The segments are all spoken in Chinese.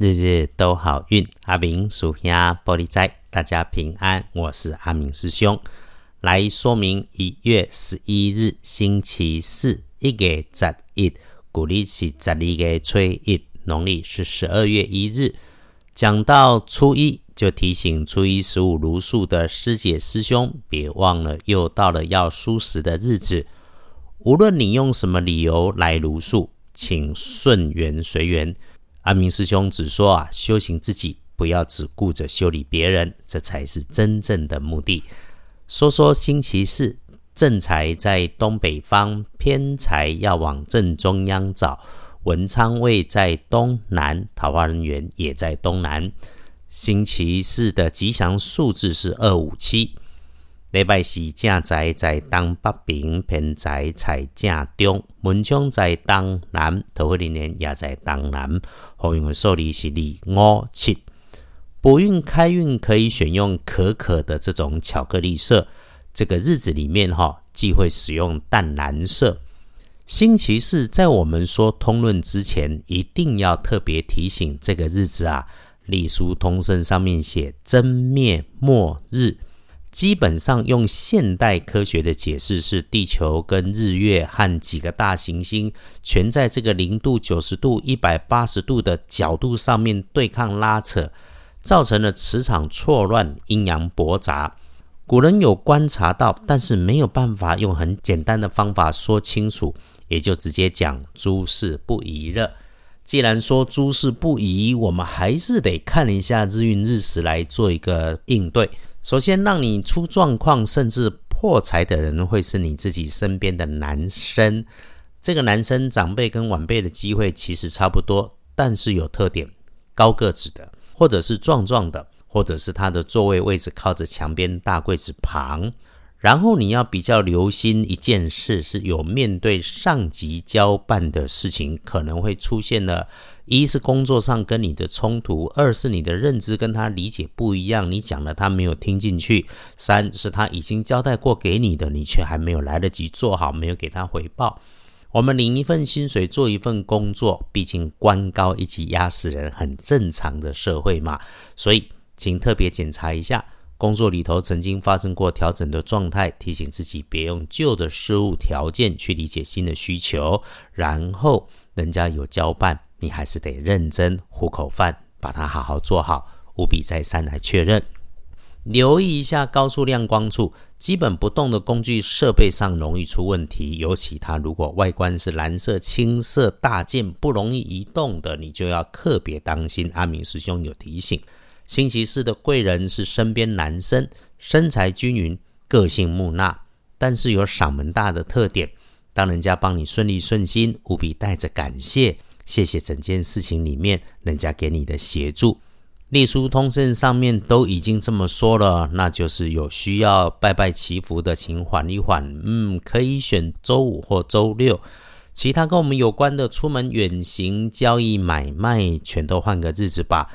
日日都好运。阿明属下玻璃斋，大家平安。我是阿明师兄，来说明一月十一日星期四，一月十一，古历是十二月初一，农历是十二月一日。讲到初一，就提醒初一十五如数的师姐师兄，别忘了又到了要蔬食的日子。无论你用什么理由来如数，请顺缘随缘。阿明师兄只说啊，修行自己，不要只顾着修理别人，这才是真正的目的。说说星期四，正财在东北方，偏财要往正中央找。文昌位在东南，桃花人缘也在东南。星期四的吉祥数字是二五七。礼拜四正宅在东北边，偏财在正中，文昌在东南，桃花人员也在东南。好运的数字是二五七，补运开运可以选用可可的这种巧克力色。这个日子里面哈，忌讳使用淡蓝色。星期四在我们说通论之前，一定要特别提醒这个日子啊，历书通胜上面写真灭末日。基本上用现代科学的解释是，地球跟日月和几个大行星全在这个零度、九十度、一百八十度的角度上面对抗拉扯，造成了磁场错乱、阴阳驳杂。古人有观察到，但是没有办法用很简单的方法说清楚，也就直接讲诸事不宜了。既然说诸事不宜，我们还是得看一下日运日时来做一个应对。首先，让你出状况甚至破财的人，会是你自己身边的男生。这个男生长辈跟晚辈的机会其实差不多，但是有特点：高个子的，或者是壮壮的，或者是他的座位位置靠着墙边大柜子旁。然后你要比较留心一件事，是有面对上级交办的事情，可能会出现了。一是工作上跟你的冲突，二是你的认知跟他理解不一样，你讲了他没有听进去；三是他已经交代过给你的，你却还没有来得及做好，没有给他回报。我们领一份薪水做一份工作，毕竟官高一级压死人，很正常的社会嘛。所以，请特别检查一下工作里头曾经发生过调整的状态，提醒自己别用旧的事物条件去理解新的需求，然后人家有交办。你还是得认真糊口饭，把它好好做好，务必再三来确认。留意一下高速亮光处，基本不动的工具设备上容易出问题。尤其它如果外观是蓝色、青色大件，不容易移动的，你就要特别当心。阿明师兄有提醒：星期四的贵人是身边男生，身材均匀，个性木讷，但是有嗓门大的特点。当人家帮你顺利顺心，务必带着感谢。谢谢整件事情里面人家给你的协助，隶书通胜上面都已经这么说了，那就是有需要拜拜祈福的，请缓一缓。嗯，可以选周五或周六。其他跟我们有关的，出门远行、交易、买卖，全都换个日子吧。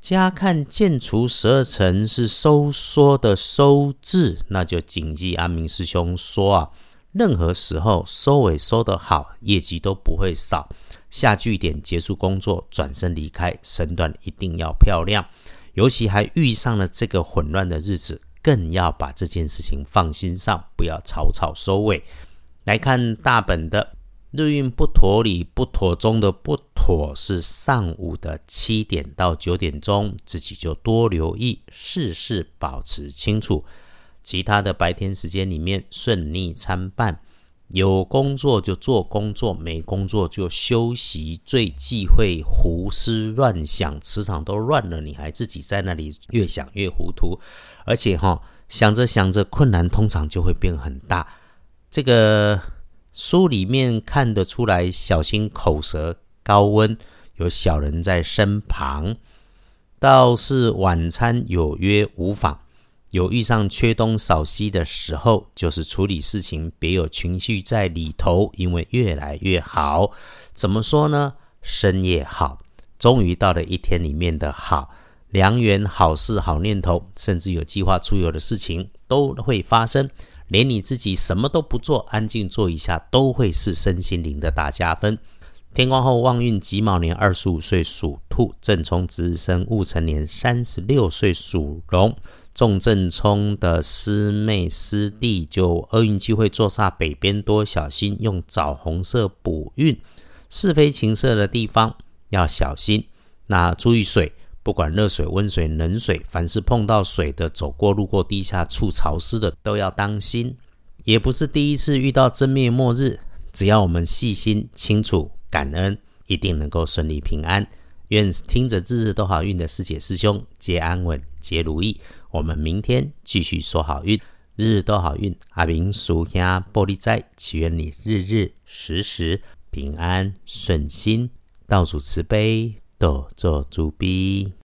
家看建除十二层是收缩的收字，那就谨记阿明师兄说啊，任何时候收尾收得好，业绩都不会少。下句点结束工作，转身离开，身段一定要漂亮。尤其还遇上了这个混乱的日子，更要把这件事情放心上，不要草草收尾。来看大本的日运不妥里不妥中的不妥是上午的七点到九点钟，自己就多留意，事事保持清楚。其他的白天时间里面顺利参半。有工作就做工作，没工作就休息。最忌讳胡思乱想，磁场都乱了，你还自己在那里越想越糊涂。而且哈，想着想着，困难通常就会变很大。这个书里面看得出来，小心口舌高温，有小人在身旁。倒是晚餐有约无妨。有遇上缺东少西的时候，就是处理事情别有情绪在里头，因为越来越好。怎么说呢？深夜好，终于到了一天里面的好良缘、好事、好念头，甚至有计划出游的事情都会发生。连你自己什么都不做，安静坐一下，都会是身心灵的大加分。天光后旺运己卯年二十五岁属兔，正冲值日生戊辰年三十六岁属龙。重正冲的师妹师弟就厄运机会坐煞北边，多小心用枣红色补运。是非情色的地方要小心。那注意水，不管热水、温水、冷水，凡是碰到水的，走过路过地下处潮湿的，都要当心。也不是第一次遇到真面末日，只要我们细心、清楚、感恩，一定能够顺利平安。愿听着日日都好运的师姐师兄皆安稳，皆如意。我们明天继续说好运，日日都好运。阿明属下玻璃斋，祈愿你日日时时平安顺心，道主慈悲，多做主逼。